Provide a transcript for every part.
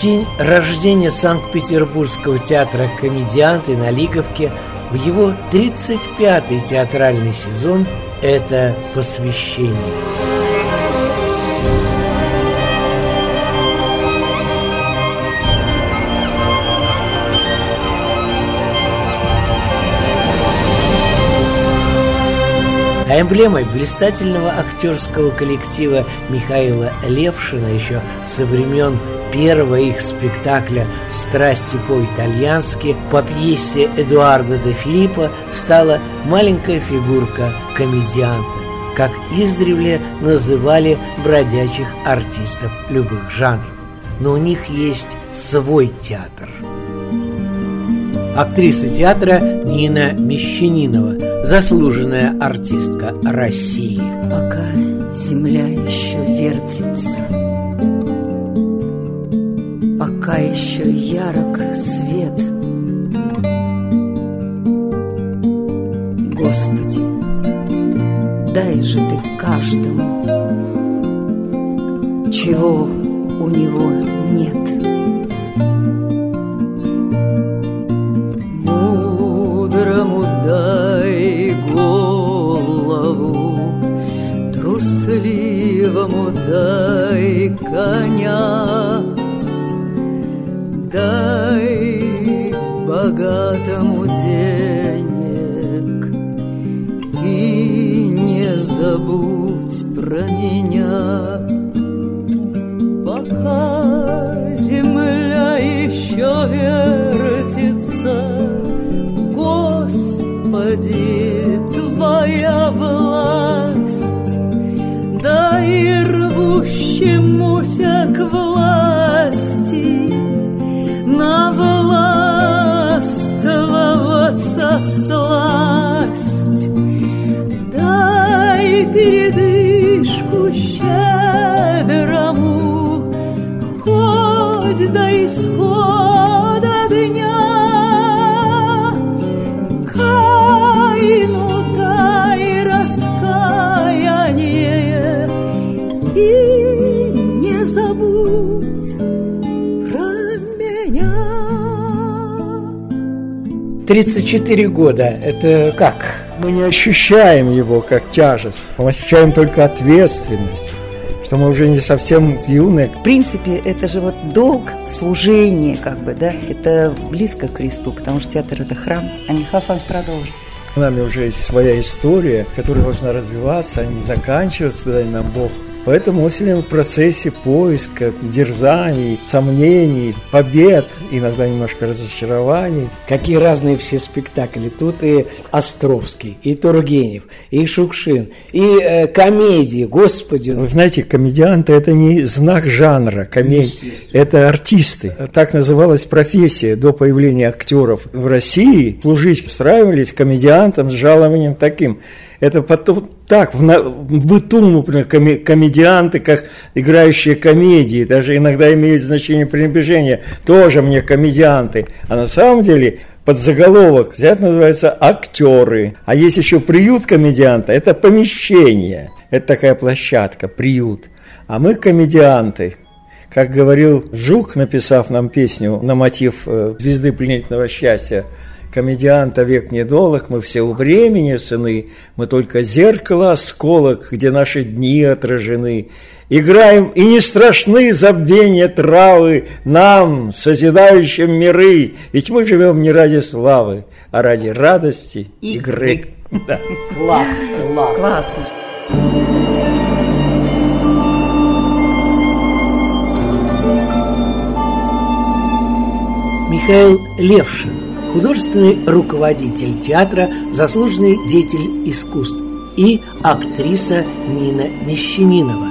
День рождения Санкт-Петербургского театра «Комедианты» на Лиговке в его 35-й театральный сезон это посвящение. А эмблемой блистательного актерского коллектива Михаила Левшина еще со времен первого их спектакля «Страсти по-итальянски» по пьесе Эдуарда де Филиппа стала маленькая фигурка комедианта, как издревле называли бродячих артистов любых жанров. Но у них есть свой театр. Актриса театра Нина Мещанинова, заслуженная артистка России. Пока земля еще вертится, пока еще ярок свет. Господи, дай же ты каждому, чего у него нет. Мудрому дай голову, трусливому дай коня, дай богатому денег и не забудь про меня. Пока земля еще вертится, сласть. Дай передышку щедрому, хоть до исхода дня. Каину дай раскаяние и не забудь 34 года – это как? Мы не ощущаем его как тяжесть, мы ощущаем только ответственность, что мы уже не совсем юные. В принципе, это же вот долг, служение, как бы, да, это близко к Христу, потому что театр – это храм. А Михаил Александрович продолжит. С нами уже есть своя история, которая должна развиваться, а не заканчиваться, дай нам Бог. Поэтому мы все время в процессе поиска, дерзаний, сомнений, побед, иногда немножко разочарований. Какие разные все спектакли. Тут и Островский, и Тургенев, и Шукшин, и э, комедии, господи. Вы знаете, комедианты – это не знак жанра комедии, это артисты. Так называлась профессия до появления актеров в России. Служить устраивались комедиантам с жалованием таким. Это потом так, в, на, в быту, например, коме, комедианты, как играющие комедии, даже иногда имеют значение пренебрежения, тоже мне комедианты. А на самом деле под заголовок взять называется актеры. А есть еще приют комедианта, это помещение, это такая площадка, приют. А мы комедианты. Как говорил Жук, написав нам песню на мотив э, «Звезды пленительного счастья», комедианта век недолог, мы все у времени сыны, мы только зеркало осколок, где наши дни отражены. Играем, и не страшны забвения травы нам, созидающим миры, ведь мы живем не ради славы, а ради радости игры. Да. Класс, класс. Классно. Михаил Левшин, художественный руководитель театра, заслуженный деятель искусств и актриса Нина Мещанинова,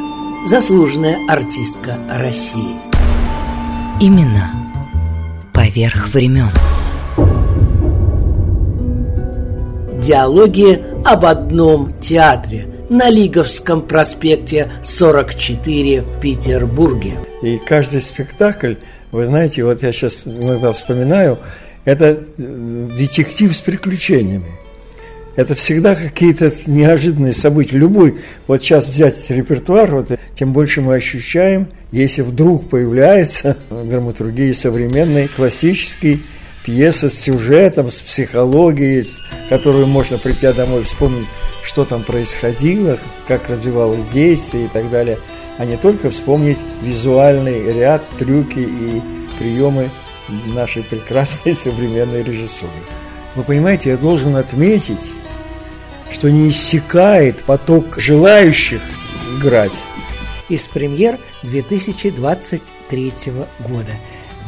заслуженная артистка России. Именно поверх времен. Диалоги об одном театре на Лиговском проспекте 44 в Петербурге. И каждый спектакль, вы знаете, вот я сейчас иногда вспоминаю, это э, детектив с приключениями. Это всегда какие-то неожиданные события. Любой, вот сейчас взять репертуар, вот, тем больше мы ощущаем, если вдруг появляется драматургия современной, классический, пьеса с сюжетом, с психологией, которую можно прийти домой вспомнить, что там происходило, как развивалось действие и так далее, а не только вспомнить визуальный ряд, трюки и приемы нашей прекрасной современной режиссуры. Вы понимаете, я должен отметить, что не иссякает поток желающих играть. Из премьер 2023 года.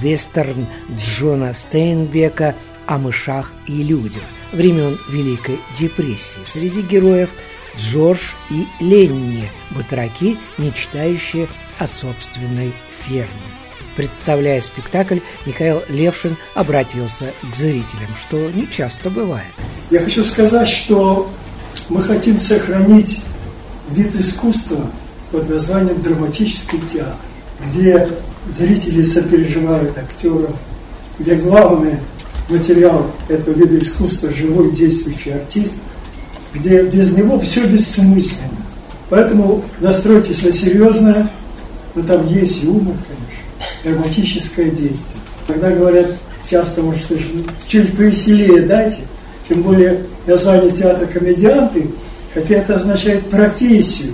Вестерн Джона Стейнбека о мышах и людях времен Великой депрессии. Среди героев Джордж и Ленни, батраки, мечтающие о собственной ферме. Представляя спектакль, Михаил Левшин обратился к зрителям, что не часто бывает. Я хочу сказать, что мы хотим сохранить вид искусства под названием драматический театр, где зрители сопереживают актерам, где главный материал этого вида искусства – живой действующий артист, где без него все бессмысленно. Поэтому настройтесь на серьезное, но там есть и юмор, конечно, драматическое действие. Когда говорят, часто, может, чуть повеселее дайте, тем более название театра комедианты, хотя это означает профессию.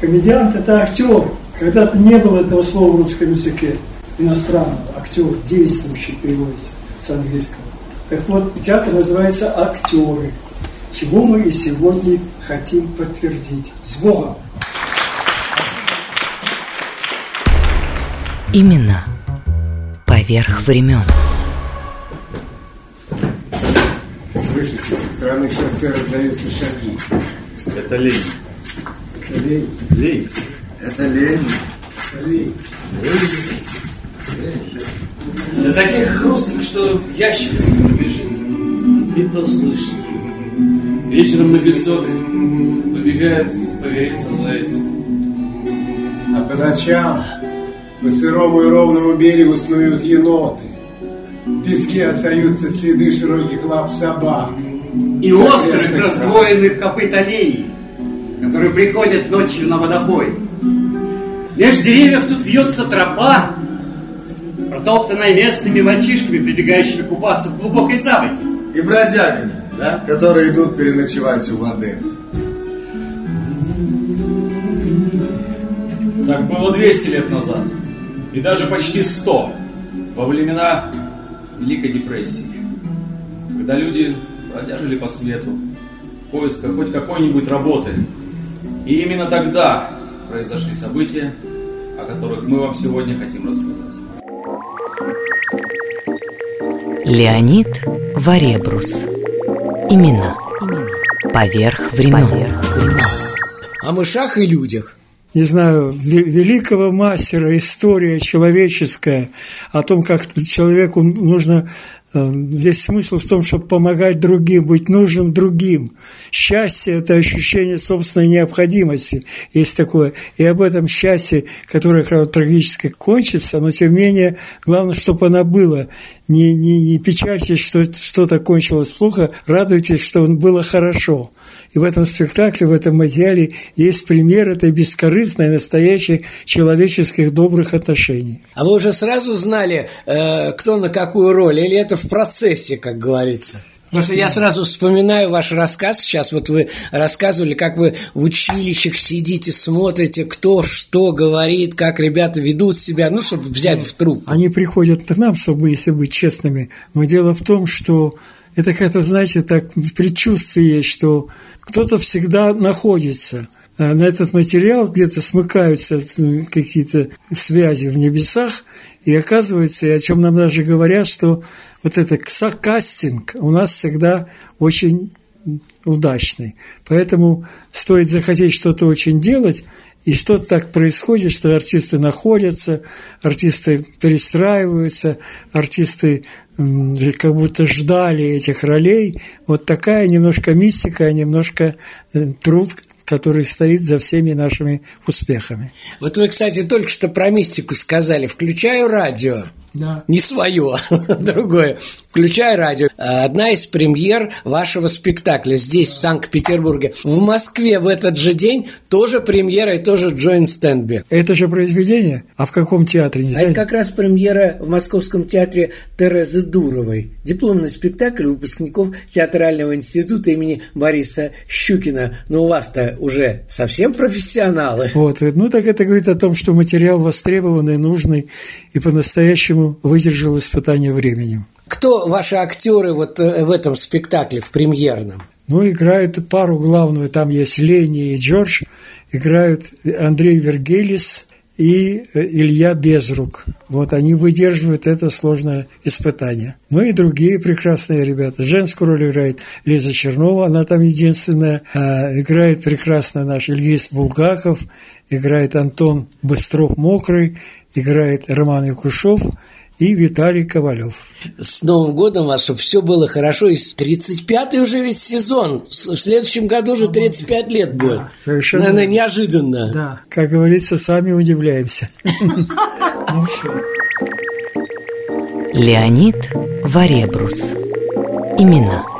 Комедиант – это актер, когда-то не было этого слова в русском языке иностранного. Актер, действующий переводится с английского. Так вот, театр называется «Актеры», чего мы и сегодня хотим подтвердить. С Богом! Именно поверх времен. Слышите, со стороны шоссе раздаются шаги. Это лень. Это лень. Лень. Это лень. Лень. Да таких хрустких, что в ящерице побежит. И то слышно. Вечером на песок побегает погореться заяц. А по ночам по сырому и ровному берегу снуют еноты. В песке остаются следы широких лап собак. И острых раздвоенных копыт аллеи, которые приходят ночью на водопой. Меж деревьев тут вьется тропа, протоптанная местными мальчишками, прибегающими купаться в глубокой заводе. И бродягами, Да? которые идут переночевать у воды. Так было 200 лет назад. И даже почти 100. Во времена Великой депрессии. Когда люди бродяжили по свету в поисках хоть какой-нибудь работы. И именно тогда произошли события, о которых мы вам сегодня хотим рассказать. Леонид Варебрус. Имена. Поверх времен. О мышах и людях. Не знаю, ве- великого мастера, история человеческая, о том, как человеку нужно э, Весь смысл в том, чтобы помогать другим, быть нужным другим. Счастье – это ощущение собственной необходимости, есть такое. И об этом счастье, которое трагически кончится, но тем не менее, главное, чтобы оно было. Не, не, не печальтесь, что что-то кончилось плохо, радуйтесь, что было хорошо. И в этом спектакле, в этом материале есть пример этой бескорыстной, настоящих человеческих добрых отношений. А вы уже сразу знали, э, кто на какую роль, или это в процессе, как говорится? Потому что я сразу вспоминаю ваш рассказ сейчас. Вот вы рассказывали, как вы в училищах сидите, смотрите, кто что говорит, как ребята ведут себя, ну, чтобы взять в труп. Они приходят к нам, чтобы, если быть честными, но дело в том, что это как-то, знаете, так предчувствие что кто-то всегда находится. а, на этот материал где-то смыкаются э, какие-то связи в небесах, и оказывается, и о чем нам даже говорят, что вот этот кастинг у нас всегда очень удачный. Поэтому стоит захотеть что-то очень делать, и что-то так происходит, что артисты находятся, артисты перестраиваются, артисты как будто ждали этих ролей. Вот такая немножко мистика, немножко э, труд, который стоит за всеми нашими успехами. Вот вы, кстати, только что про мистику сказали. Включаю радио. Да. Не свое, а другое. Включай радио. Одна из премьер вашего спектакля здесь, в Санкт-Петербурге. В Москве в этот же день тоже премьера и тоже Джоин Стэнби. Это же произведение? А в каком театре, не а знаете? это как раз премьера в Московском театре Терезы Дуровой. Дипломный спектакль выпускников Театрального института имени Бориса Щукина. Но у вас-то уже совсем профессионалы. Вот, ну так это говорит о том, что материал востребованный, нужный и по-настоящему выдержал испытание временем. Кто ваши актеры вот э, в этом спектакле, в премьерном? Ну, играют пару главную, там есть Лени и Джордж, играют Андрей Вергелис и э, Илья Безрук. Вот они выдерживают это сложное испытание. Ну и другие прекрасные ребята. Женскую роль играет Лиза Чернова, она там единственная. А, играет прекрасно наш Ильис Булгаков, играет Антон Быстров-Мокрый, играет Роман Якушев – и Виталий Ковалев. С Новым годом вас, чтобы все было хорошо. И 35-й уже ведь сезон. В следующем году уже 35 лет будет. Да, совершенно. Наверное, неожиданно. Да. Как говорится, сами удивляемся. Леонид Варебрус. Имена.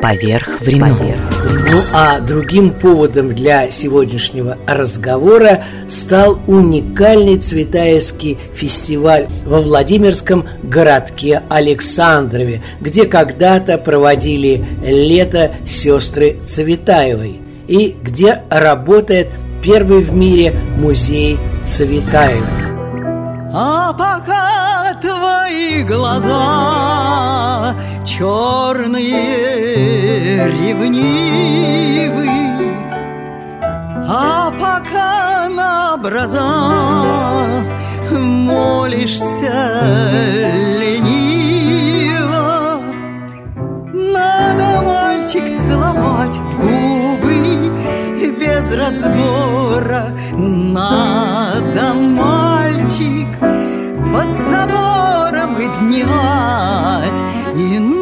Поверх времен. Ну а другим поводом для сегодняшнего разговора стал уникальный Цветаевский фестиваль во Владимирском городке Александрове, где когда-то проводили лето сестры Цветаевой и где работает первый в мире музей Цветаевой. А пока глаза черные, ревнивы, А пока на образа молишься лениво, Надо, мальчик, целовать в губы без разбора, Надо, мальчик, забором и дневать,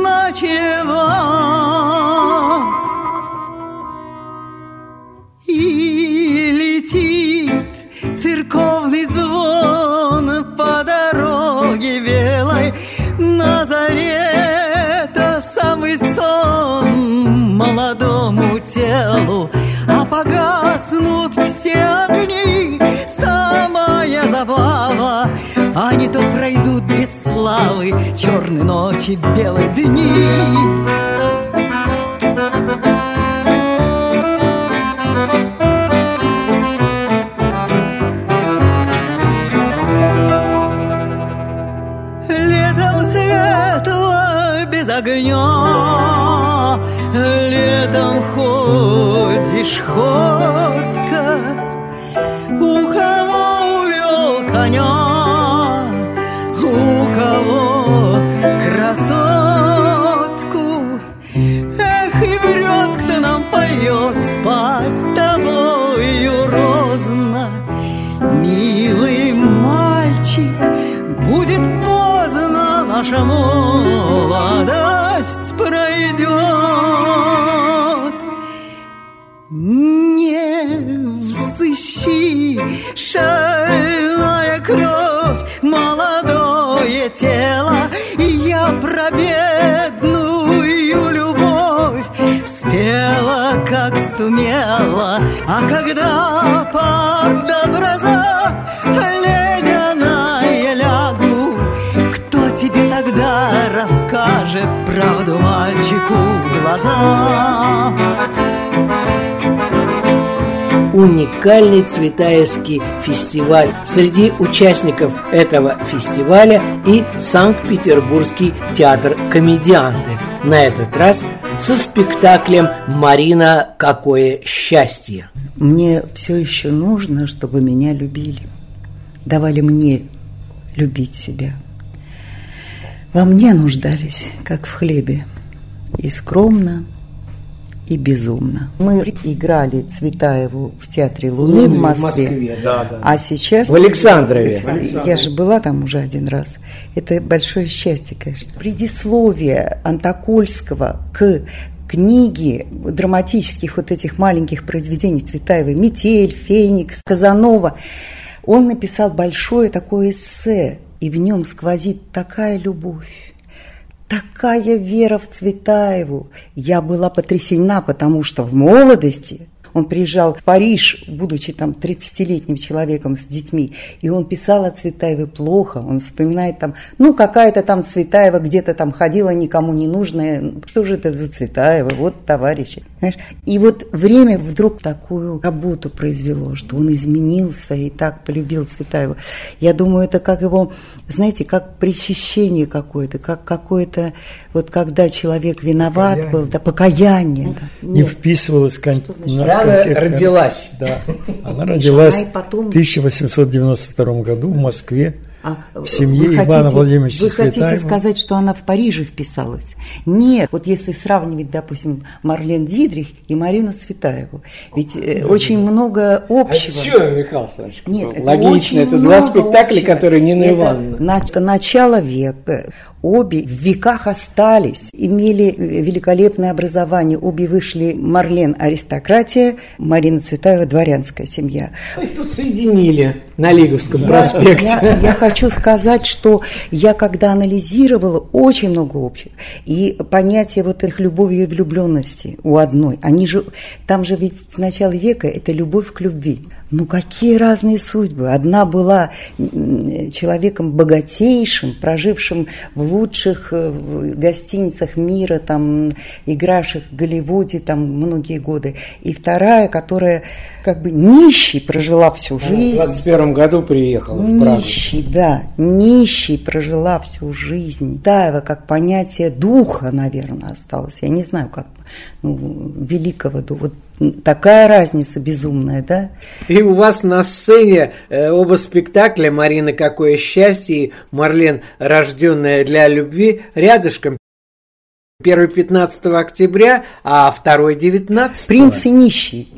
и летит церковный звон по дороге белой. На заре то самый сон молодому телу, а погаснут все огни, самая забава, не то пройдут славы черные ночи, белые дни. Наша молодость пройдет. Не взыщи, шальная кровь, молодое тело, я про бедную любовь спела, как сумела, а когда под образа глаза? уникальный Цветаевский фестиваль. Среди участников этого фестиваля и Санкт-Петербургский театр комедианты. На этот раз со спектаклем «Марина, какое счастье!» Мне все еще нужно, чтобы меня любили. Давали мне любить себя. Во мне нуждались, как в хлебе, и скромно, и безумно. Мы играли Цветаеву в Театре Луны, Луны в Москве, в Москве, да, да. а сейчас... В Александрове. Я же была там уже один раз. Это большое счастье, конечно. Предисловие Антокольского к книги драматических вот этих маленьких произведений Цветаевой «Метель», «Феникс», «Казанова», он написал большое такое эссе, и в нем сквозит такая любовь, такая вера в Цветаеву. Я была потрясена, потому что в молодости он приезжал в Париж, будучи там 30-летним человеком с детьми, и он писал о Цветаевой плохо, он вспоминает там, ну, какая-то там Цветаева где-то там ходила, никому не нужная, что же это за Цветаева, вот товарищи. Понимаешь? И вот время вдруг такую работу произвело, что он изменился и так полюбил Цветаеву. Я думаю, это как его, знаете, как причащение какое-то, как какое-то, вот когда человек виноват Покаяние. был, да, покаяние. да. Не Нет. вписывалась в кон- на- контекст. родилась. Да. Она родилась в 1892 году в Москве. А в семье вы Ивана хотите- Владимировича Вы хотите Цветаева. сказать, что она в Париже вписалась? Нет. Вот если сравнивать, допустим, Марлен Дидрих и Марину Цветаеву, ведь э, очень много общего. А что, Михаил Александрович? Нет, это Логично, это два спектакля, общего. которые Нина Это Ивановна. на- это начало века. Обе в веках остались, имели великолепное образование. Обе вышли Марлен аристократия, Марина Цветаева дворянская семья. Их тут соединили на Лиговском проспекте. Я, я хочу сказать, что я когда анализировала, очень много общего. И понятие вот их любови и влюбленности у одной, они же, там же ведь в начале века это любовь к любви. Ну какие разные судьбы. Одна была человеком богатейшим, прожившим в лучших э, в гостиницах мира, там, игравших в Голливуде там многие годы. И вторая, которая как бы нищей прожила всю В жизнь. 21 году приехала в Прагу. Нищий, да, нищий прожила всю жизнь. Таева как понятие духа, наверное, осталось. Я не знаю, как ну, великого духа. Вот такая разница безумная, да? И у вас на сцене э, оба спектакля «Марина, какое счастье» и «Марлен, рожденная для любви» рядышком. Первый 15 октября, а второй 19 Принц и нищий.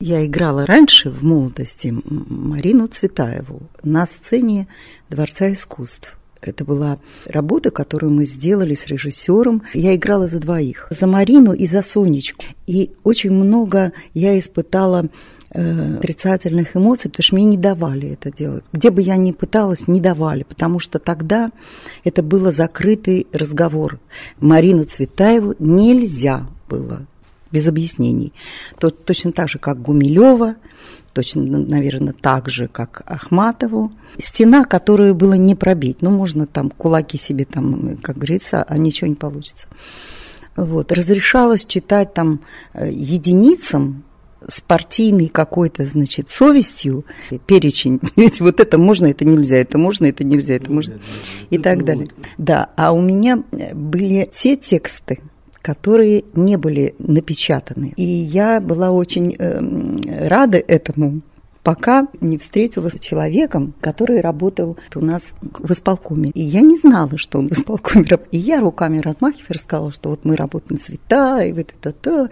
Я играла раньше в молодости Марину Цветаеву на сцене Дворца искусств. Это была работа, которую мы сделали с режиссером. Я играла за двоих. За Марину и за Сонечку. И очень много я испытала э, отрицательных эмоций, потому что мне не давали это делать. Где бы я ни пыталась, не давали, потому что тогда это был закрытый разговор. Марину Цветаеву нельзя было без объяснений. То, точно так же, как Гумилева, точно, наверное, так же, как Ахматову. Стена, которую было не пробить. Ну, можно там кулаки себе, там, как говорится, а ничего не получится. Вот. Разрешалось читать там э, единицам с партийной какой-то, значит, совестью перечень. Ведь вот это можно, это нельзя, это можно, это нельзя, это можно. И так далее. Да, а у меня были те тексты, которые не были напечатаны. И я была очень э, рада этому, пока не встретилась с человеком, который работал у нас в исполкоме. И я не знала, что он в исполкоме. И я руками размахивая рассказала, что вот мы работаем цвета, и вот это то.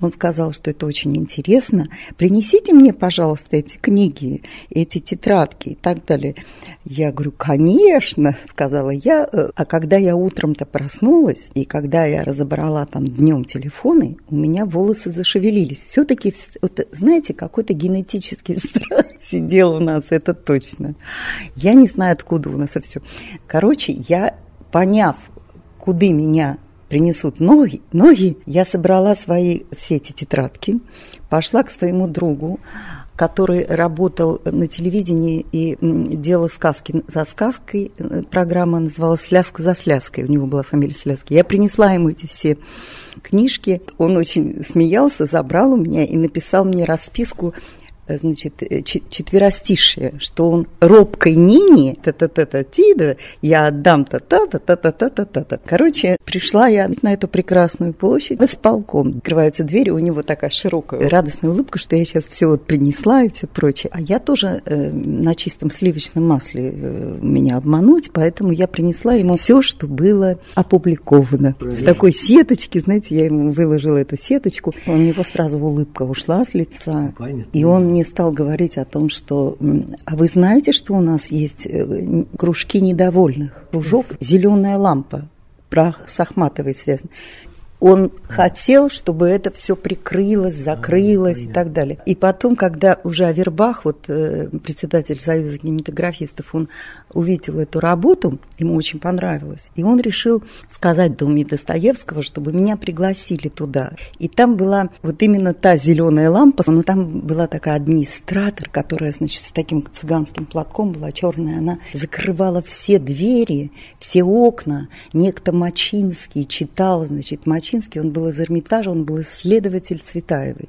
Он сказал, что это очень интересно. Принесите мне, пожалуйста, эти книги, эти тетрадки и так далее. Я говорю, конечно, сказала я. А когда я утром-то проснулась, и когда я разобрала там днем телефоны, у меня волосы зашевелились. Все-таки, вот, знаете, какой-то генетический страх сидел у нас, это точно. Я не знаю, откуда у нас это все. Короче, я, поняв, куда меня принесут ноги, ноги, я собрала свои все эти тетрадки, пошла к своему другу, который работал на телевидении и делал сказки за сказкой. Программа называлась «Сляска за сляской». У него была фамилия Сляски. Я принесла ему эти все книжки. Он очень смеялся, забрал у меня и написал мне расписку значит, э, четверостишие, что он робкой Нине, та-та-та-та, тида, я отдам та-та-та-та-та-та-та. Короче, пришла я на эту прекрасную площадь в исполком. Открываются двери, у него такая широкая радостная улыбка, что я сейчас все вот принесла и все прочее. А я тоже э, на чистом сливочном масле э, меня обмануть, поэтому я принесла ему все, что было опубликовано. Правильно. В такой сеточке, знаете, я ему выложила эту сеточку, у него сразу улыбка ушла с лица, Понятно. и он мне стал говорить о том, что, а вы знаете, что у нас есть э, кружки недовольных? Кружок «Зеленая лампа» прах с Ахматовой связан он хотел, чтобы это все прикрылось, закрылось а, и так далее. И потом, когда уже Авербах, вот э, председатель Союза кинематографистов, он увидел эту работу, ему очень понравилось, и он решил сказать Доме Достоевского, чтобы меня пригласили туда. И там была вот именно та зеленая лампа, но там была такая администратор, которая, значит, с таким цыганским платком была черная, она закрывала все двери, все окна. Некто Мачинский читал, значит, Мачинский Лачинский, он был из Эрмитажа, он был исследователь Цветаевой.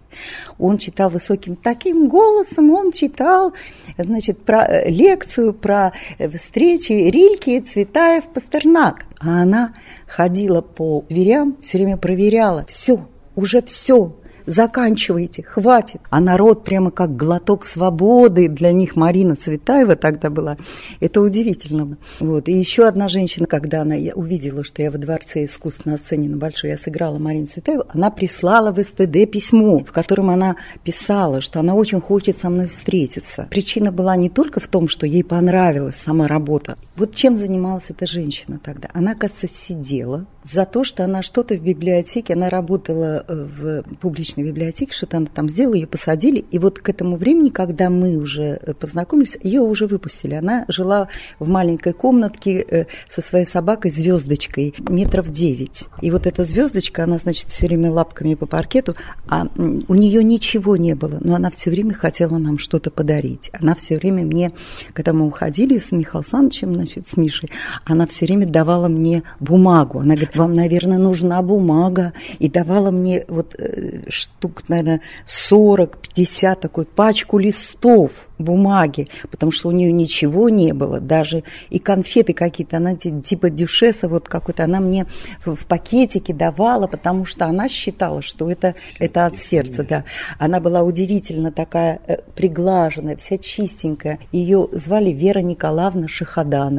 Он читал высоким таким голосом, он читал, значит, про э, лекцию про э, встречи Рильки, Цветаев, Пастернак. А она ходила по дверям, все время проверяла, все, уже все, заканчивайте, хватит. А народ прямо как глоток свободы для них Марина Цветаева тогда была. Это удивительно. Вот. И еще одна женщина, когда она увидела, что я во Дворце искусств на сцене на Большой, я сыграла Марину Цветаеву, она прислала в СТД письмо, в котором она писала, что она очень хочет со мной встретиться. Причина была не только в том, что ей понравилась сама работа. Вот чем занималась эта женщина тогда? Она, кажется, сидела за то, что она что-то в библиотеке, она работала э, в публичной библиотеке, что-то она там сделала, ее посадили. И вот к этому времени, когда мы уже э, познакомились, ее уже выпустили. Она жила в маленькой комнатке э, со своей собакой звездочкой метров девять. И вот эта звездочка, она, значит, все время лапками по паркету, а у нее ничего не было, но она все время хотела нам что-то подарить. Она все время мне, когда мы уходили с Михаилом Александровичем, значит, с Мишей, она все время давала мне бумагу. Она говорит, вам, наверное, нужна бумага. И давала мне вот э, штук, наверное, 40-50 такой пачку листов бумаги, потому что у нее ничего не было, даже и конфеты какие-то, она типа дюшеса вот какой-то, она мне в, пакетике давала, потому что она считала, что это, это от сердца, да. Она была удивительно такая э, приглаженная, вся чистенькая. Ее звали Вера Николаевна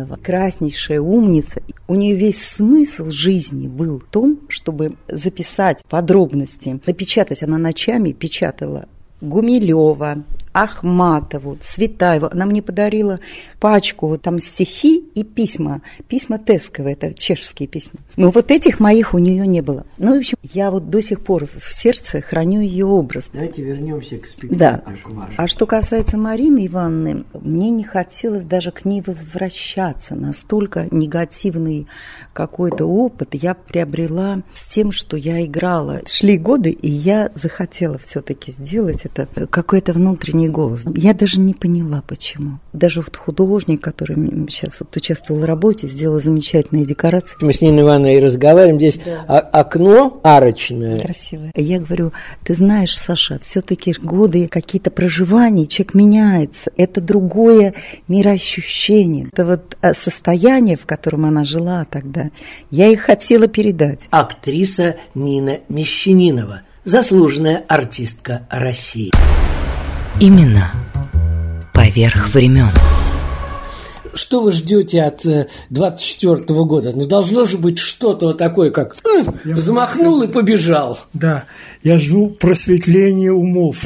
Шахаданова, краснейшая умница. У нее весь смысл жизни был в том, чтобы записать подробности, напечатать. Она ночами печатала Гумилева, Ахматову, Цветаеву. Она мне подарила пачку, вот там стихи и письма. Письма Тесковые, это чешские письма. Но вот этих моих у нее не было. Ну, в общем, я вот до сих пор в сердце храню ее образ. Давайте вернемся к спектаклю. Да. А что касается Марины Ивановны, мне не хотелось даже к ней возвращаться. Настолько негативный какой-то опыт я приобрела с тем, что я играла. Шли годы, и я захотела все-таки сделать это. Какой-то внутренний голос. Я даже не поняла, почему. Даже вот художник, который сейчас вот участвовал в работе, сделал замечательные декорации. Мы с Ниной Ивановной и разговариваем. Здесь да. окно арочное. Красивое. Я говорю, ты знаешь, Саша, все-таки годы какие-то проживания, человек меняется. Это другое мироощущение. Это вот а, состояние, в котором она жила тогда. Я их хотела передать. Актриса Нина Мещанинова, заслуженная артистка России. Именно поверх времен. Что вы ждете от 24 -го года? Ну, должно же быть что-то такое, как я взмахнул и побежал. Да, я жду просветления умов.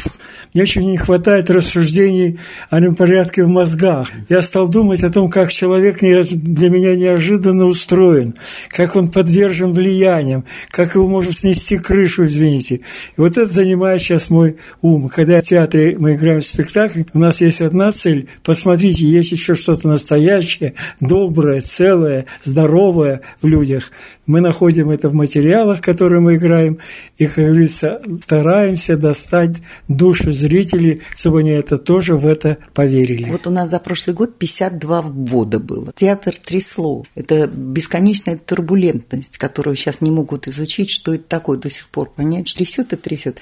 Мне очень не хватает рассуждений о непорядке в мозгах. Я стал думать о том, как человек для меня неожиданно устроен, как он подвержен влияниям, как его может снести крышу, извините. И вот это занимает сейчас мой ум. Когда в театре мы играем в спектакль, у нас есть одна цель. Посмотрите, есть еще что-то настоящее, доброе, целое, здоровое в людях. Мы находим это в материалах, которые мы играем, и, как говорится, стараемся достать души зрители, чтобы они это тоже в это поверили. Вот у нас за прошлый год 52 ввода было. Театр трясло. Это бесконечная турбулентность, которую сейчас не могут изучить, что это такое до сих пор понять. Трясет и трясет.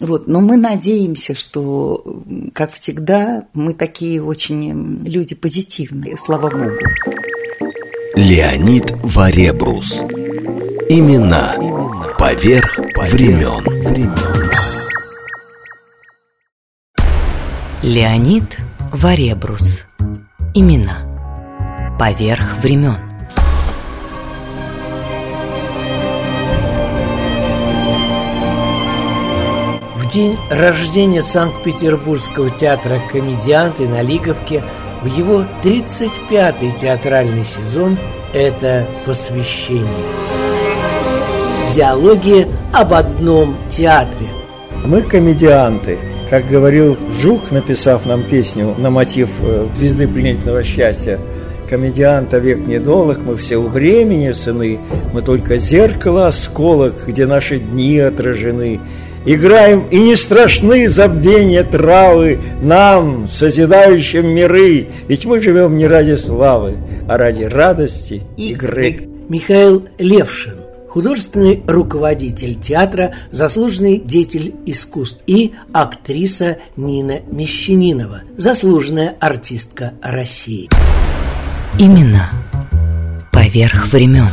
Вот. Но мы надеемся, что, как всегда, мы такие очень люди позитивные, слава богу. Леонид Варебрус. Имена. Поверх времен. Леонид Варебрус. Имена. Поверх времен. В день рождения Санкт-Петербургского театра «Комедианты» на Лиговке в его 35-й театральный сезон это посвящение. Диалоги об одном театре. Мы комедианты. Как говорил Жук, написав нам песню на мотив э, «Звезды пленительного счастья», комедианта век недолг, мы все у времени сыны, мы только зеркало осколок, где наши дни отражены. Играем, и не страшны забвения травы нам, созидающим миры, ведь мы живем не ради славы, а ради радости игры. Михаил Левшин, художественный руководитель театра, заслуженный деятель искусств и актриса Нина Мещанинова, заслуженная артистка России. Имена. Поверх времен.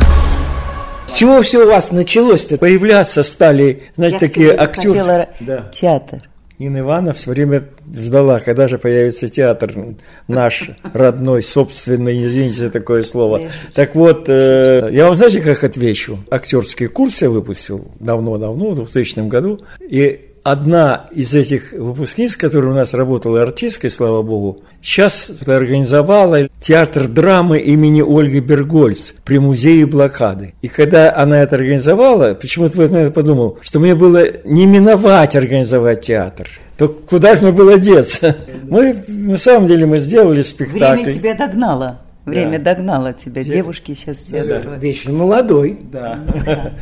Чего все у вас началось-то? Появляться стали, знаете, Я такие актеры. хотела Да. театр. Нина Ивановна все время ждала, когда же появится театр наш родной, собственный, извините за такое слово. Так вот, э, я вам знаете, как отвечу? Актерский курс я выпустил давно-давно, в 2000 году, и одна из этих выпускниц, которая у нас работала артисткой, слава богу, сейчас организовала театр драмы имени Ольги Бергольц при музее блокады. И когда она это организовала, почему-то я подумал, что мне было не миновать организовать театр. То куда же мне было деться? Мы, на самом деле, мы сделали спектакль. Время тебя догнало. Время Да. догнало тебя. Девушки сейчас все здорово. Вечно молодой. Да.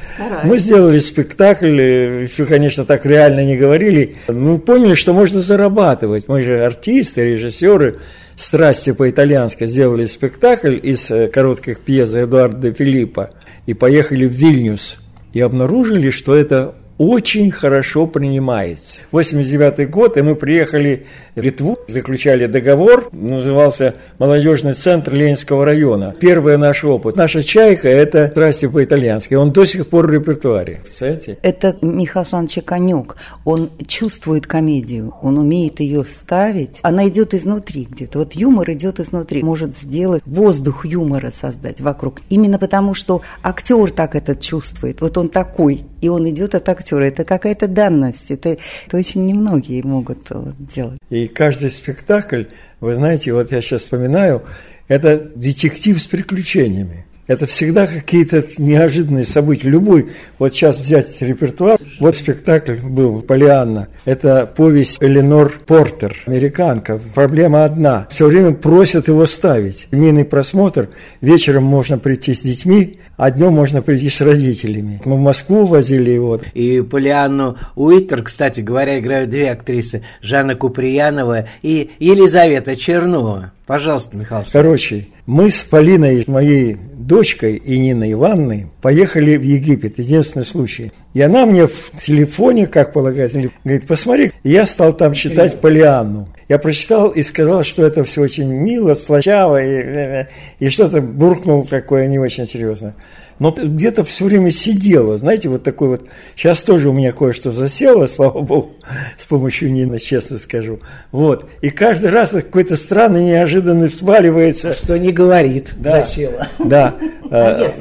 стараюсь. Мы сделали спектакль, еще, конечно, так реально не говорили. Мы поняли, что можно зарабатывать. Мы же артисты, режиссеры. Страсти по-итальянски сделали спектакль из э, коротких пьес Эдуарда Филиппа и поехали в Вильнюс. И обнаружили, что это очень хорошо принимается. 89 год, и мы приехали в Литву, заключали договор, назывался «Молодежный центр Ленинского района». Первый наш опыт. Наша «Чайка» – это «Страсти по-итальянски». Он до сих пор в репертуаре. Представляете? Это Михаил Александрович Конек. Он чувствует комедию, он умеет ее ставить. Она идет изнутри где-то. Вот юмор идет изнутри. Может сделать воздух юмора создать вокруг. Именно потому, что актер так это чувствует. Вот он такой, и он идет от актера. Это какая-то данность. Это, это очень немногие могут вот, делать. И каждый спектакль, вы знаете, вот я сейчас вспоминаю, это детектив с приключениями. Это всегда какие-то неожиданные события. Любой, вот сейчас взять репертуар, вот спектакль был «Полианна». Это повесть Эленор Портер, американка. Проблема одна. Все время просят его ставить. Семейный просмотр. Вечером можно прийти с детьми, а днем можно прийти с родителями. Мы в Москву возили его. И Полианну Уиттер, кстати говоря, играют две актрисы. Жанна Куприянова и Елизавета Чернова. Пожалуйста, Михаил. Короче, мы с Полиной, моей дочкой и Ниной Ивановной, поехали в Египет. Единственный случай. И она мне в телефоне, как полагается, говорит, посмотри, я стал там читать Полианну. Я прочитал и сказал, что это все очень мило, слащаво, и, и что-то буркнул такое не очень серьезно. Но где-то все время сидела, знаете, вот такой вот. Сейчас тоже у меня кое-что засело, слава богу, с помощью Нины, честно скажу. Вот. И каждый раз какой-то странный, неожиданный сваливается. Что не говорит, Да. засела. Да. Э,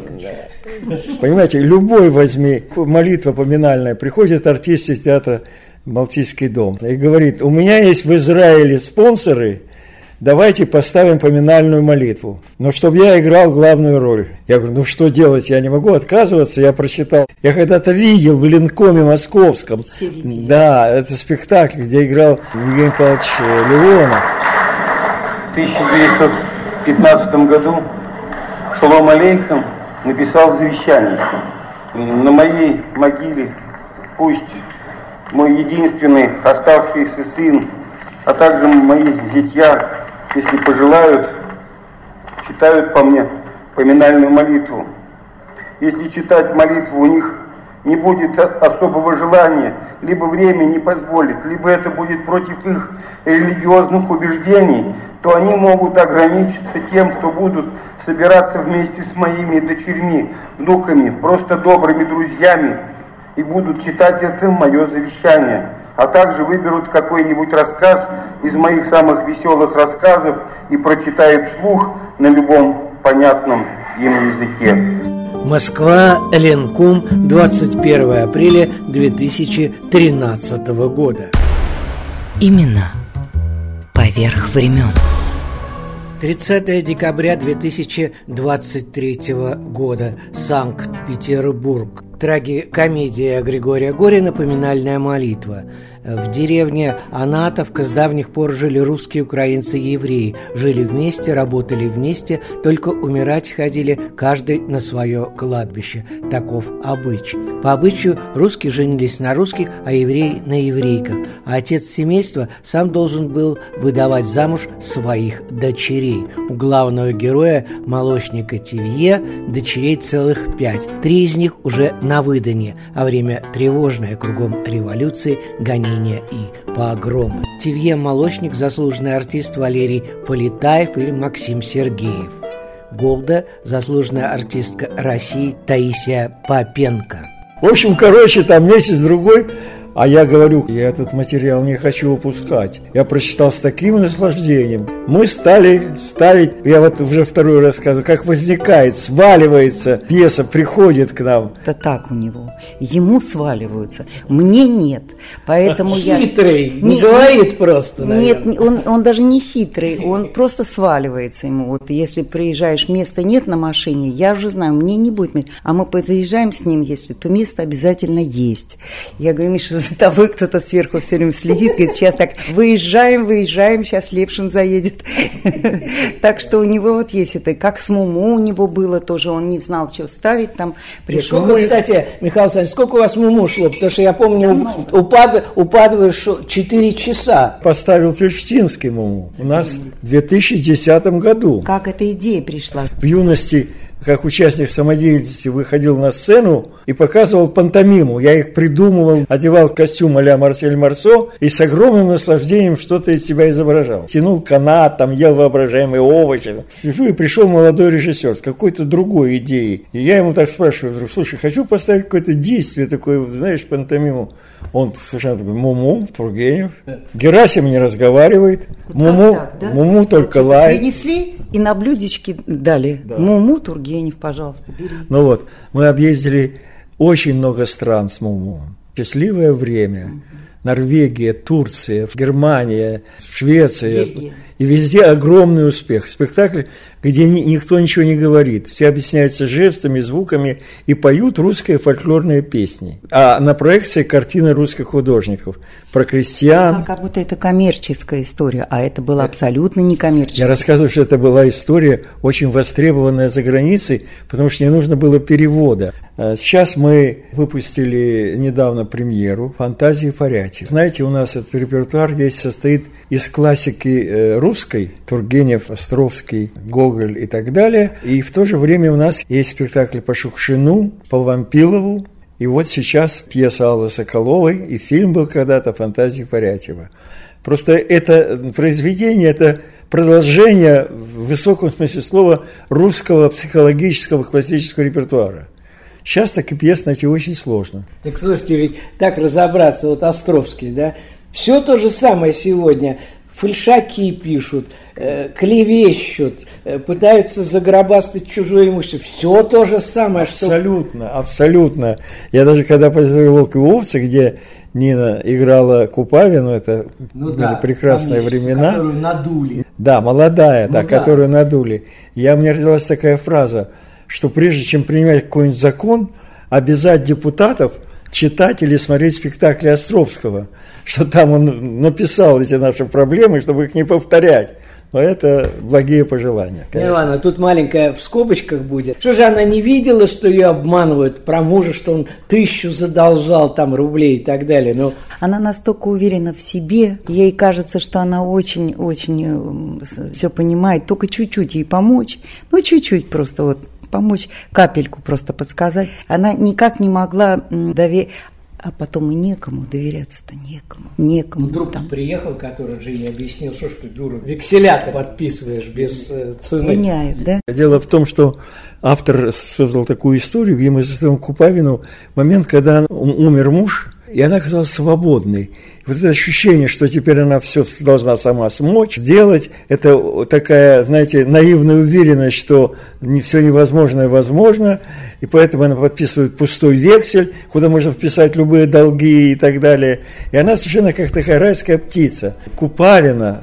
Понимаете, любой возьми, молитва поминальная, приходит артист из театра «Балтийский дом» и говорит, у меня есть в Израиле спонсоры, давайте поставим поминальную молитву. Но чтобы я играл главную роль. Я говорю, ну что делать, я не могу отказываться, я прочитал. Я когда-то видел в Ленкоме московском. Да, это спектакль, где играл Евгений Павлович э, Леонов. В 1915 году Шолом Алейхам написал завещание. На моей могиле пусть мой единственный оставшийся сын, а также мои зятья, если пожелают, читают по мне поминальную молитву. Если читать молитву у них не будет особого желания, либо время не позволит, либо это будет против их религиозных убеждений, то они могут ограничиться тем, что будут собираться вместе с моими дочерьми, внуками, просто добрыми друзьями, и будут читать это мое завещание, а также выберут какой-нибудь рассказ из моих самых веселых рассказов и прочитают вслух на любом понятном им языке. Москва, Ленкум, 21 апреля 2013 года. Именно поверх времен. 30 декабря 2023 года. Санкт-Петербург. Трагикомедия Григория Горина «Поминальная молитва». В деревне Анатовка с давних пор жили русские, украинцы и евреи. Жили вместе, работали вместе, только умирать ходили каждый на свое кладбище. Таков обычай. По обычаю русские женились на русских, а евреи на еврейках. А отец семейства сам должен был выдавать замуж своих дочерей. У главного героя, молочника Тивье, дочерей целых пять. Три из них уже на выданье, а время тревожное кругом революции гонение гонения и погромы. Тивье Молочник, заслуженный артист Валерий Полетаев или Максим Сергеев. Голда, заслуженная артистка России Таисия Попенко. В общем, короче, там месяц-другой а я говорю, я этот материал не хочу выпускать. Я прочитал с таким наслаждением. Мы стали ставить, я вот уже второй рассказываю, как возникает, сваливается пьеса, приходит к нам. Это так у него. Ему сваливаются, мне нет. Поэтому хитрый, я... Хитрый, не, не говорит просто, наверное. Нет, он, он даже не хитрый, он просто сваливается ему. Вот если приезжаешь, места нет на машине, я уже знаю, мне не будет места. А мы подъезжаем с ним, если, то место обязательно есть. Я говорю, Миша, за тобой кто-то сверху все время следит, говорит, сейчас так выезжаем, выезжаем, сейчас Левшин заедет. Так что у него вот есть это, как с Муму у него было тоже, он не знал, что ставить, там пришел. Сколько, кстати, Михаил Александрович, сколько у вас Муму шло? Потому что я помню, упад, упадываешь 4 часа. Поставил Фельштинский Муму у нас в 2010 году. Как эта идея пришла? В юности как участник самодеятельности выходил на сцену и показывал пантомиму. Я их придумывал, одевал костюм а-ля Марсель Марсо и с огромным наслаждением что-то из себя изображал. Тянул канат, там ел воображаемые овощи. Сижу и пришел молодой режиссер с какой-то другой идеей. И я ему так спрашиваю, вдруг, слушай, хочу поставить какое-то действие такое, знаешь, пантомиму. Он совершенно такой, Муму, Тургенев. Герасим не разговаривает. Муму, так, да? Муму только лает. Принесли и на блюдечке дали. Да. Муму, Тургенев. Евгений, пожалуйста, бери. Ну вот, мы объездили очень много стран с Муму. Счастливое время. Норвегия, Турция, Германия, Швеция. Бельгия. И везде огромный успех. Спектакль, где ни, никто ничего не говорит. Все объясняются жестами, звуками и поют русские фольклорные песни. А на проекции картины русских художников про крестьян. А как будто это коммерческая история, а это было абсолютно не коммерческая. Я рассказываю, что это была история очень востребованная за границей, потому что не нужно было перевода. А сейчас мы выпустили недавно премьеру «Фантазии Фаряти». Знаете, у нас этот репертуар весь состоит из классики э, русской, Тургенев, Островский, Гоголь и так далее. И в то же время у нас есть спектакль по Шукшину, по Вампилову, и вот сейчас пьеса Аллы Соколовой, и фильм был когда-то «Фантазии Порятьева». Просто это произведение, это продолжение в высоком смысле слова русского психологического классического репертуара. Сейчас такие пьес найти очень сложно. Так слушайте, ведь так разобраться, вот Островский, да, все то же самое сегодня. Фальшаки пишут, э, клевещут, э, пытаются загробастать чужое имущество. Все то же самое. Абсолютно, что... абсолютно. Я даже когда посмотрел «Волк и овцы», где Нина играла Купавину, это ну, были да, прекрасные конечно, времена. Которую надули. Да, молодая, ну, да, да, которую надули. Я, мне родилась такая фраза, что прежде чем принимать какой-нибудь закон, обязать депутатов – читать или смотреть спектакли Островского, что там он написал эти наши проблемы, чтобы их не повторять. это благие пожелания. Конечно. Ивана, тут маленькая в скобочках будет. Что же она не видела, что ее обманывают про мужа, что он тысячу задолжал там рублей и так далее? Но... Она настолько уверена в себе, ей кажется, что она очень-очень э, все понимает, только чуть-чуть ей помочь, ну чуть-чуть просто вот помочь, капельку просто подсказать. Она никак не могла доверить а потом и некому доверяться-то некому, некому. Ну, друг там. приехал, который же ей объяснил, что ж ты, дура, векселя ты подписываешь без э, цены. Меняет, да? Дело в том, что автор создал такую историю, где мы заставим Купавину момент, когда умер муж, и она оказалась свободной. Вот это ощущение, что теперь она все должна сама смочь, сделать, это такая, знаете, наивная уверенность, что не все невозможное возможно, и поэтому она подписывает пустой вексель, куда можно вписать любые долги и так далее. И она совершенно как такая райская птица. Купавина,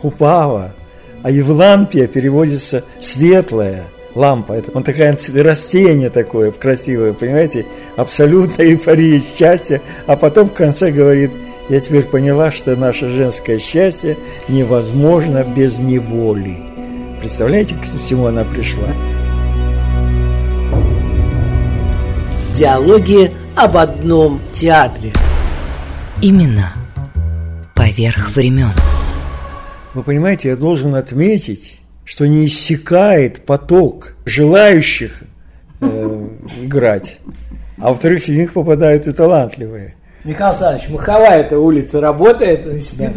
Купава, а Евлампия переводится «светлая», лампа. Это он такая растение такое красивое, понимаете? Абсолютная эйфория счастья. А потом в конце говорит, я теперь поняла, что наше женское счастье невозможно без неволи. Представляете, к чему она пришла? Диалоги об одном театре. Именно поверх времен. Вы понимаете, я должен отметить, что не иссякает поток желающих э, играть, а во-вторых, среди них попадают и талантливые. Михаил Александрович, маховая эта улица работает, да.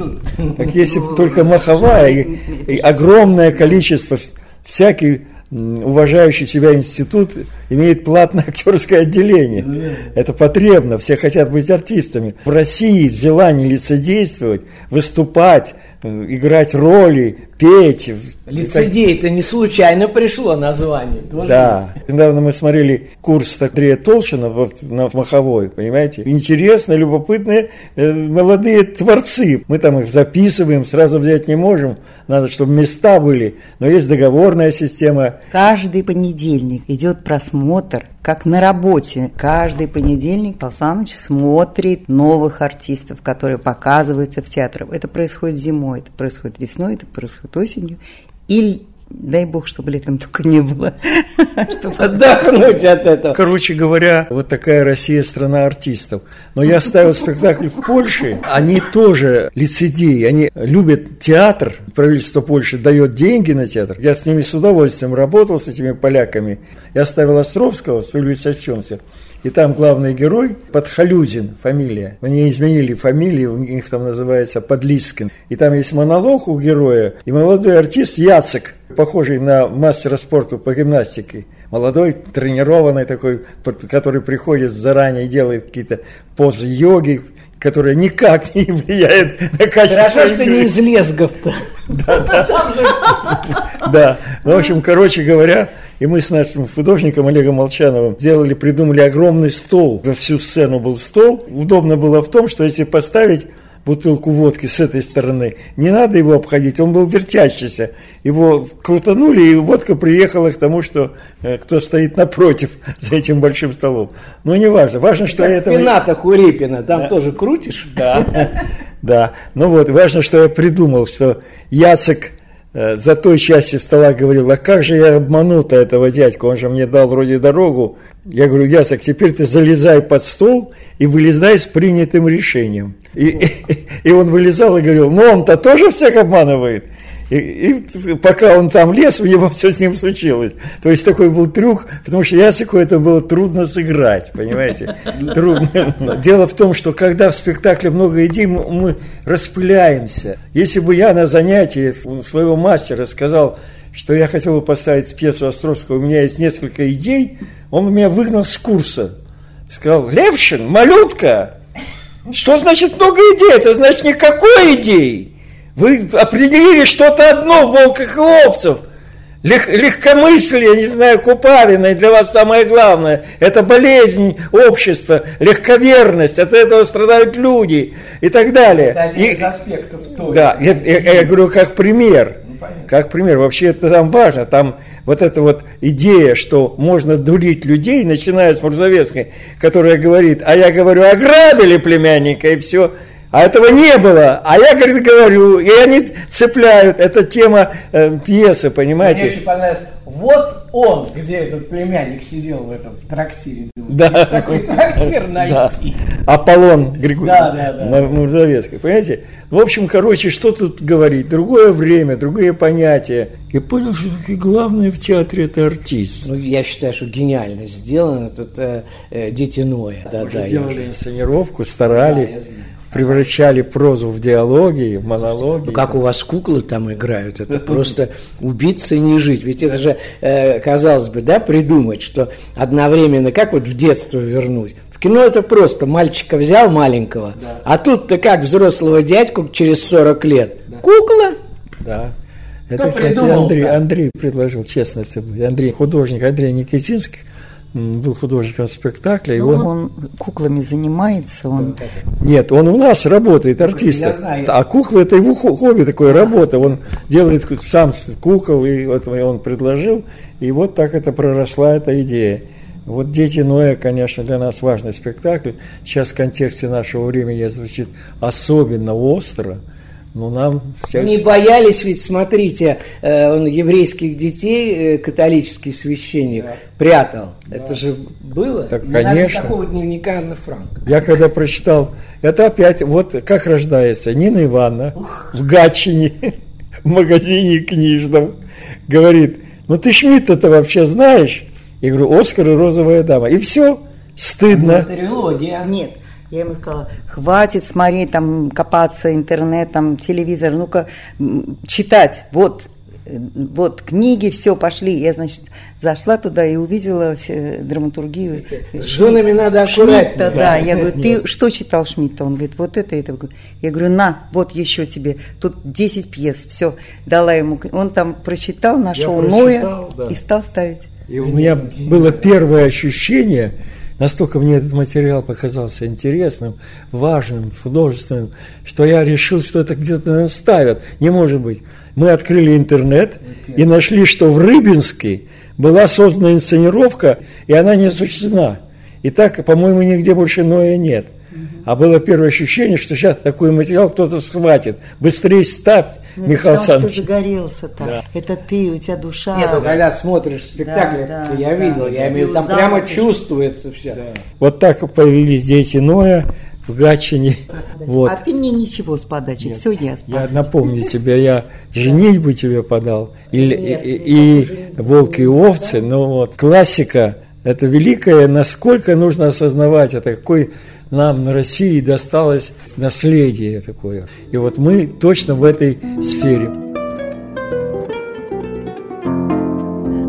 Так если бы только маховая, и, и огромное количество всяких уважающий себя институт имеет платное актерское отделение. Это потребно, все хотят быть артистами. В России желание лицедействовать, выступать, играть роли, петь. Лицедей, это не случайно пришло название. Тоже да. Недавно мы смотрели курс Андрея Толшина в, на Маховой, понимаете? Интересно, любопытные э, молодые творцы. Мы там их записываем, сразу взять не можем. Надо, чтобы места были. Но есть договорная система. Каждый понедельник идет просмотр как на работе. Каждый понедельник Павел Саныч смотрит новых артистов, которые показываются в театрах. Это происходит зимой, это происходит весной, это происходит осенью. И Дай бог, чтобы летом только не было, чтобы отдохнуть от этого. Короче говоря, вот такая Россия страна артистов. Но я ставил спектакль в Польше, они тоже лицедеи, они любят театр, правительство Польши дает деньги на театр. Я с ними с удовольствием работал, с этими поляками. Я ставил Островского, с Ильичем и там главный герой Подхалюзин, фамилия. Они изменили фамилию, у них там называется Подлискин. И там есть монолог у героя, и молодой артист Яцек, похожий на мастера спорта по гимнастике. Молодой, тренированный такой, который приходит заранее и делает какие-то позы йоги, которая никак не влияет на качество Хорошо, что не из лесгов-то. Да, да. да. Ну, в общем, короче говоря, и мы с нашим художником Олегом Молчановым сделали, придумали огромный стол. Во всю сцену был стол. Удобно было в том, что если поставить бутылку водки с этой стороны, не надо его обходить, он был вертящийся. Его крутанули, и водка приехала к тому, что э, кто стоит напротив за этим большим столом. Но не важно, важно, что я этого... Пината Хурипина, там да. тоже крутишь? Да, да. Ну вот, важно, что я придумал, что Яцек Э, за той части стола говорил, а как же я обману-то этого дядьку, он же мне дал вроде дорогу. Я говорю, Ясок, теперь ты залезай под стол и вылезай с принятым решением. И, и, и он вылезал и говорил, ну он-то тоже всех обманывает. И, и пока он там лез, у него все с ним случилось. То есть такой был трюк, потому что Ясику это было трудно сыграть, понимаете? Трудно. Дело в том, что когда в спектакле много идей, мы, распыляемся. Если бы я на занятии своего мастера сказал, что я хотел бы поставить пьесу Островского, у меня есть несколько идей, он меня выгнал с курса. Сказал, Левшин, малютка, что значит много идей? Это значит никакой идеи. Вы определили что-то одно в волках и овцев. Лег, легкомыслие, не знаю, Купавиной для вас самое главное. Это болезнь общества, легковерность, от этого страдают люди и так далее. Это один и, из аспектов тоже. Да, я, я, я говорю как пример. Ну, как пример, вообще это там важно, там вот эта вот идея, что можно дурить людей, начиная с Мурзовецкой, которая говорит, а я говорю, ограбили племянника, и все, А этого не было. А я, говорит, говорю, и они цепляют. Это тема э, пьесы, понимаете? Мне очень понравилось. Вот он, где этот племянник сидел в этом в трактире. Да. Такой трактир найти. Да. Аполлон Григорий Да, да, да. Мурзовецкий, понимаете? В общем, короче, что тут говорить? Другое время, другие понятия. И понял, что главное в театре это артист. Ну, я считаю, что гениально сделано этот э, э, «Дети Ноя». Да, да, делали инсценировку, старались, Да, я знаю. Превращали прозу в диалоги, в монологи. Ну, как у вас куклы там играют, это просто убиться и не жить. Ведь это же, э, казалось бы, да, придумать, что одновременно, как вот в детство вернуть. В кино это просто, мальчика взял маленького, а тут-то как взрослого дядьку через 40 лет. Кукла? Да. Кто Это, кстати, придумал-то? Андрей, Андрей предложил, честно, Андрей, художник Андрей Никитинский, был художником спектакля, и Ну, он... он куклами занимается, он... Нет, он у нас работает, артистом. Я знаю. А куклы это его хо- хобби, такое работа. Он делает сам кукол, и вот он предложил, и вот так это проросла эта идея. Вот «Дети Ноя», конечно, для нас важный спектакль. Сейчас в контексте нашего времени звучит особенно остро, но нам... сейчас- Они боялись ведь, смотрите, э, он еврейских детей, э, католический священник, прятал. Это же было? Так, Не надо конечно. такого дневника Анны Франк. Я когда прочитал, это опять, вот как рождается Нина Ивановна в Гатчине, в магазине книжном, говорит, ну ты Шмидта-то вообще знаешь? Я говорю, Оскар и розовая дама. И все, стыдно. трилогия. Нет, я ему сказала, хватит смотреть, там, копаться интернетом, телевизор, ну-ка, читать, вот, э, вот книги, все, пошли. Я, значит, зашла туда и увидела все, драматургию. С женами надо Шмидта, аккуратнее. да. Я говорю, ты что читал Шмидта? Он говорит, вот это, это. Я говорю, на, вот еще тебе. Тут 10 пьес, все. Дала ему. Он там прочитал, нашел Ноя да. и стал ставить. И у меня было первое ощущение, настолько мне этот материал показался интересным, важным, художественным, что я решил, что это где-то наверное, ставят. Не может быть. Мы открыли интернет и нашли, что в Рыбинске была создана инсценировка, и она не осуществлена. И так, по-моему, нигде больше Ноя нет. А было первое ощущение, что сейчас такой материал кто-то схватит. Быстрее ставь, Ну, Михаил Александрович. ты загорелся так. Это ты, у тебя душа. Нет, ну, когда смотришь спектакль, Да, да, я да. видел, я имею в виду, там Зал прямо чувствуется все. Вот так появились дети Ноя в Гатчине. Вот. А ты мне ничего с подачи, все я с Я подачи. напомню тебе, я женитьбу тебе подал, или, Нет, и, нет, и волки и овцы, ну вот, классика, это великое, насколько нужно осознавать, это какой нам на России досталось наследие такое. И вот мы точно в этой сфере.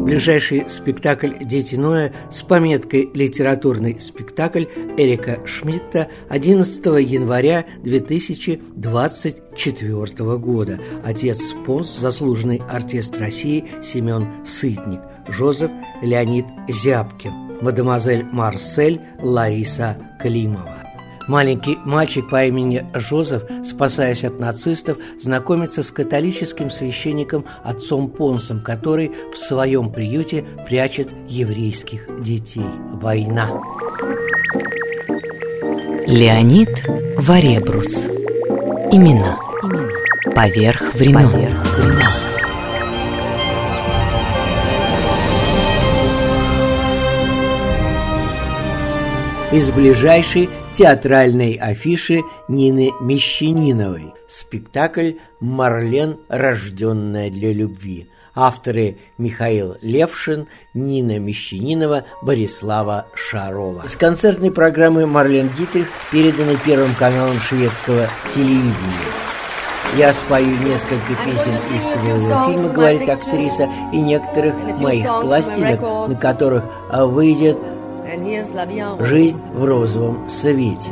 Ближайший спектакль «Дети Ноя» с пометкой «Литературный спектакль» Эрика Шмидта 11 января 2024 года. Отец спонс, заслуженный артист России Семен Сытник, Жозеф Леонид Зябкин, мадемуазель Марсель Лариса Климова. Маленький мальчик по имени Жозеф, спасаясь от нацистов, знакомится с католическим священником отцом Понсом, который в своем приюте прячет еврейских детей. Война. Леонид Варебрус. Имена. Поверх времен. Из ближайшей театральной афиши Нины Мещаниновой. Спектакль «Марлен, рожденная для любви». Авторы Михаил Левшин, Нина Мещанинова, Борислава Шарова. Из концертной программы «Марлен Дитрих», переданной Первым каналом шведского телевидения. Я спою несколько песен из своего фильма, говорит актриса, и некоторых моих пластинок, на которых выйдет Жизнь в розовом свете.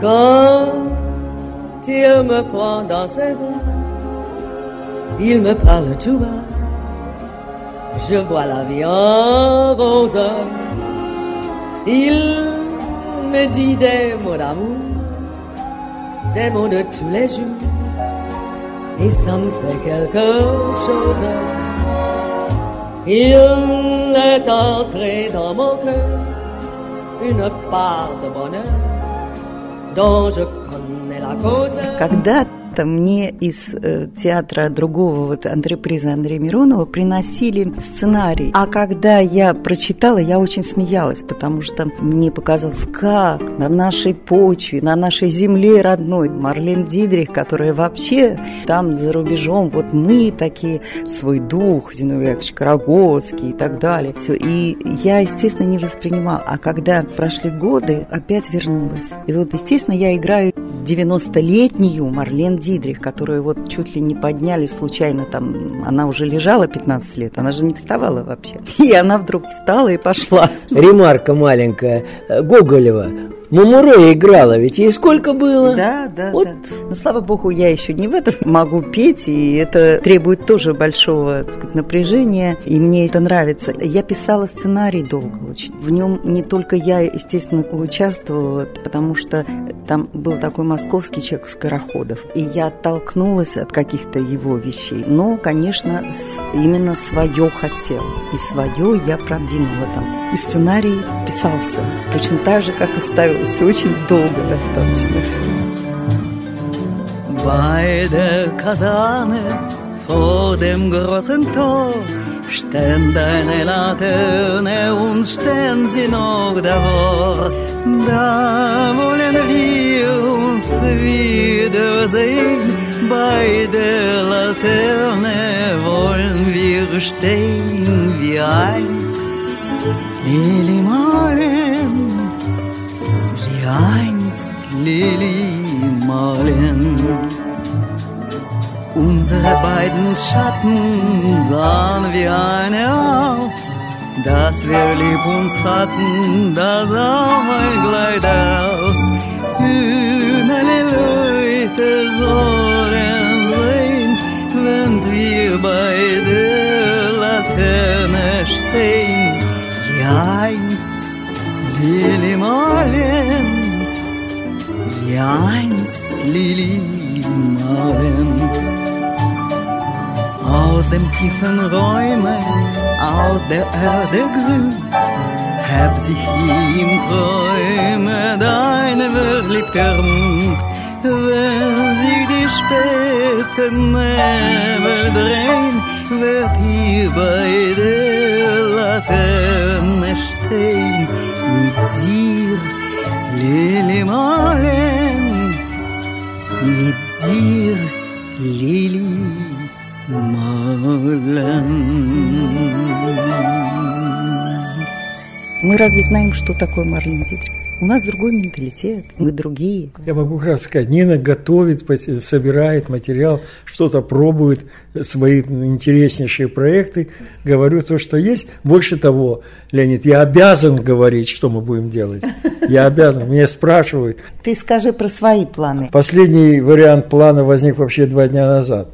Quand il me prend dans ses bras, il me parle tout bas. Je vois la vie en rose. Il me dit des mots d'amour, des mots de tous les jours. Et ça me fait quelque chose. Il est entré dans mon cœur Une part de bonheur. dont je connais la cause. Когда лето мне из э, театра другого вот антреприза Андрея Миронова приносили сценарий. А когда я прочитала, я очень смеялась, потому что мне показалось, как на нашей почве, на нашей земле родной Марлен Дидрих, которая вообще там за рубежом, вот мы такие, свой дух, Зиновий Яковлевич Карагодский и так далее. Все. И я, естественно, не воспринимала. А когда прошли годы, опять вернулась. И вот, естественно, я играю 90-летнюю Марлен Дидрих, которую вот чуть ли не подняли случайно, там, она уже лежала 15 лет, она же не вставала вообще. И она вдруг встала и пошла. Ремарка маленькая. Гоголева Мумуре играла, ведь ей сколько было? Да, да, вот. да. Но, слава богу, я еще не в этом могу петь, и это требует тоже большого так сказать, напряжения, и мне это нравится. Я писала сценарий долго очень. В нем не только я, естественно, участвовала, потому что там был такой московский человек Скороходов, и я оттолкнулась от каких-то его вещей, но, конечно, именно свое хотела, и свое я продвинула там. И сценарий писался точно так же, как и ставил длилось очень долго достаточно. Beide Kasane vor dem großen Tor stehen eine Laterne und stehen sie noch davor. Da wollen wir uns wiedersehen, bei der Laterne wollen wir stehen wie einst. Lili malen einst Lili malen. Unsere beiden Schatten sahen wie eine aus, dass wir lieb uns hatten, da sah mein Kleid aus. Kühne Leute sollen sehen, wenn wir bei der Laterne stehen, ja einst Lili malen wie einst Lili malen. Aus dem tiefen Räume, aus der Erde grün, hab sich im Träume deine Mund. Wenn sich die späten Nebel drehen, wird hier bei der Laterne stehen mit dir Lili malen, mit dir, Lili. Мы разве знаем, что такое Марлен Дитрих? У нас другой менталитет, мы другие. Я могу как раз сказать, Нина готовит, собирает материал, что-то пробует, свои интереснейшие проекты. Говорю то, что есть. Больше того, Леонид, я обязан говорить, что мы будем делать. Я обязан. Меня спрашивают. Ты скажи про свои планы. Последний вариант плана возник вообще два дня назад.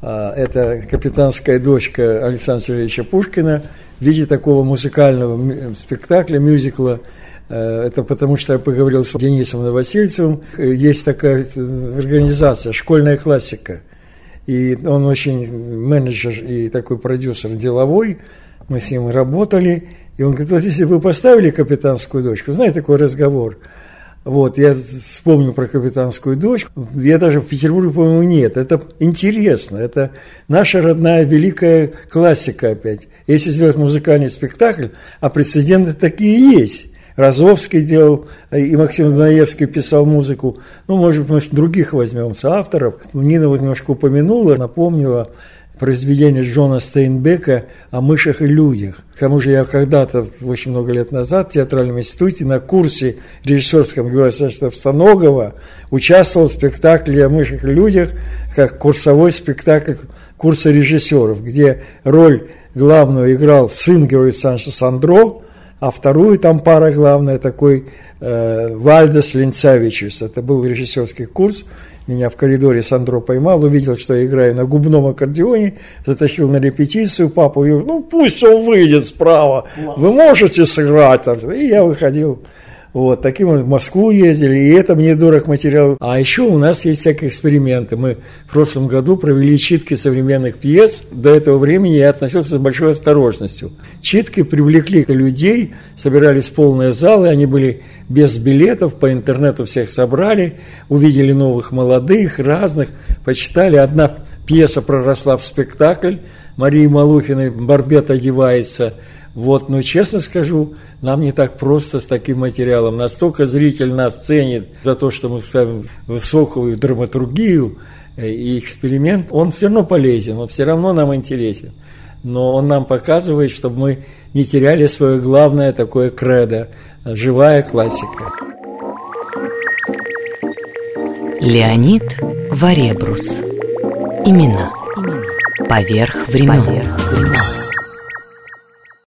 А, это капитанская дочка Александра Сергеевича Пушкина в виде такого музыкального спектакля, мюзикла Э, это потому, что я поговорил с Денисом Новосельцевым. Есть такая э, организация «Школьная классика». И он очень менеджер и такой продюсер деловой. Мы с ним работали. И он говорит, вот если бы вы поставили капитанскую дочку, знаете, такой разговор. Вот, я вспомнил про капитанскую дочку. Я даже в Петербурге, по-моему, нет. Это интересно. Это наша родная великая классика опять. Если сделать музыкальный спектакль, а прецеденты такие есть. Розовский делал, и Максим Дунаевский писал музыку. Ну, может быть, мы других возьмем, авторов. Нина вот немножко упомянула, напомнила произведение Джона Стейнбека о мышах и людях. К тому же я когда-то, очень много лет назад, в театральном институте на курсе режиссерском Георгия Станогова участвовал в спектакле о мышах и людях, как курсовой спектакль курса режиссеров, где роль главную играл сын Георгия Александровича Сандро, а вторую там пара главная такой э, Вальдес Линцавичус. Это был режиссерский курс. Меня в коридоре Сандро поймал, увидел, что я играю на губном аккордеоне, затащил на репетицию, папу говорил, ну пусть он выйдет справа, вы можете сыграть. И я выходил Вот, таким в Москву ездили, и это мне дорог материал. А еще у нас есть всякие эксперименты. Мы в прошлом году провели читки современных пьес. До этого времени я относился с большой осторожностью. Читки привлекли людей, собирались полные залы, они были без билетов, по интернету всех собрали, увидели новых молодых, разных, почитали. Одна пьеса проросла в спектакль, Марии Малухиной «Барбет одевается», вот, но честно скажу, нам не так просто с таким материалом. Настолько зритель нас ценит за то, что мы ставим высокую драматургию э, и эксперимент, он все равно полезен, он все равно нам интересен. Но он нам показывает, чтобы мы не теряли свое главное такое кредо – живая классика. Леонид Варебрус. Имена. Имена. Поверх времен. Поверх времен.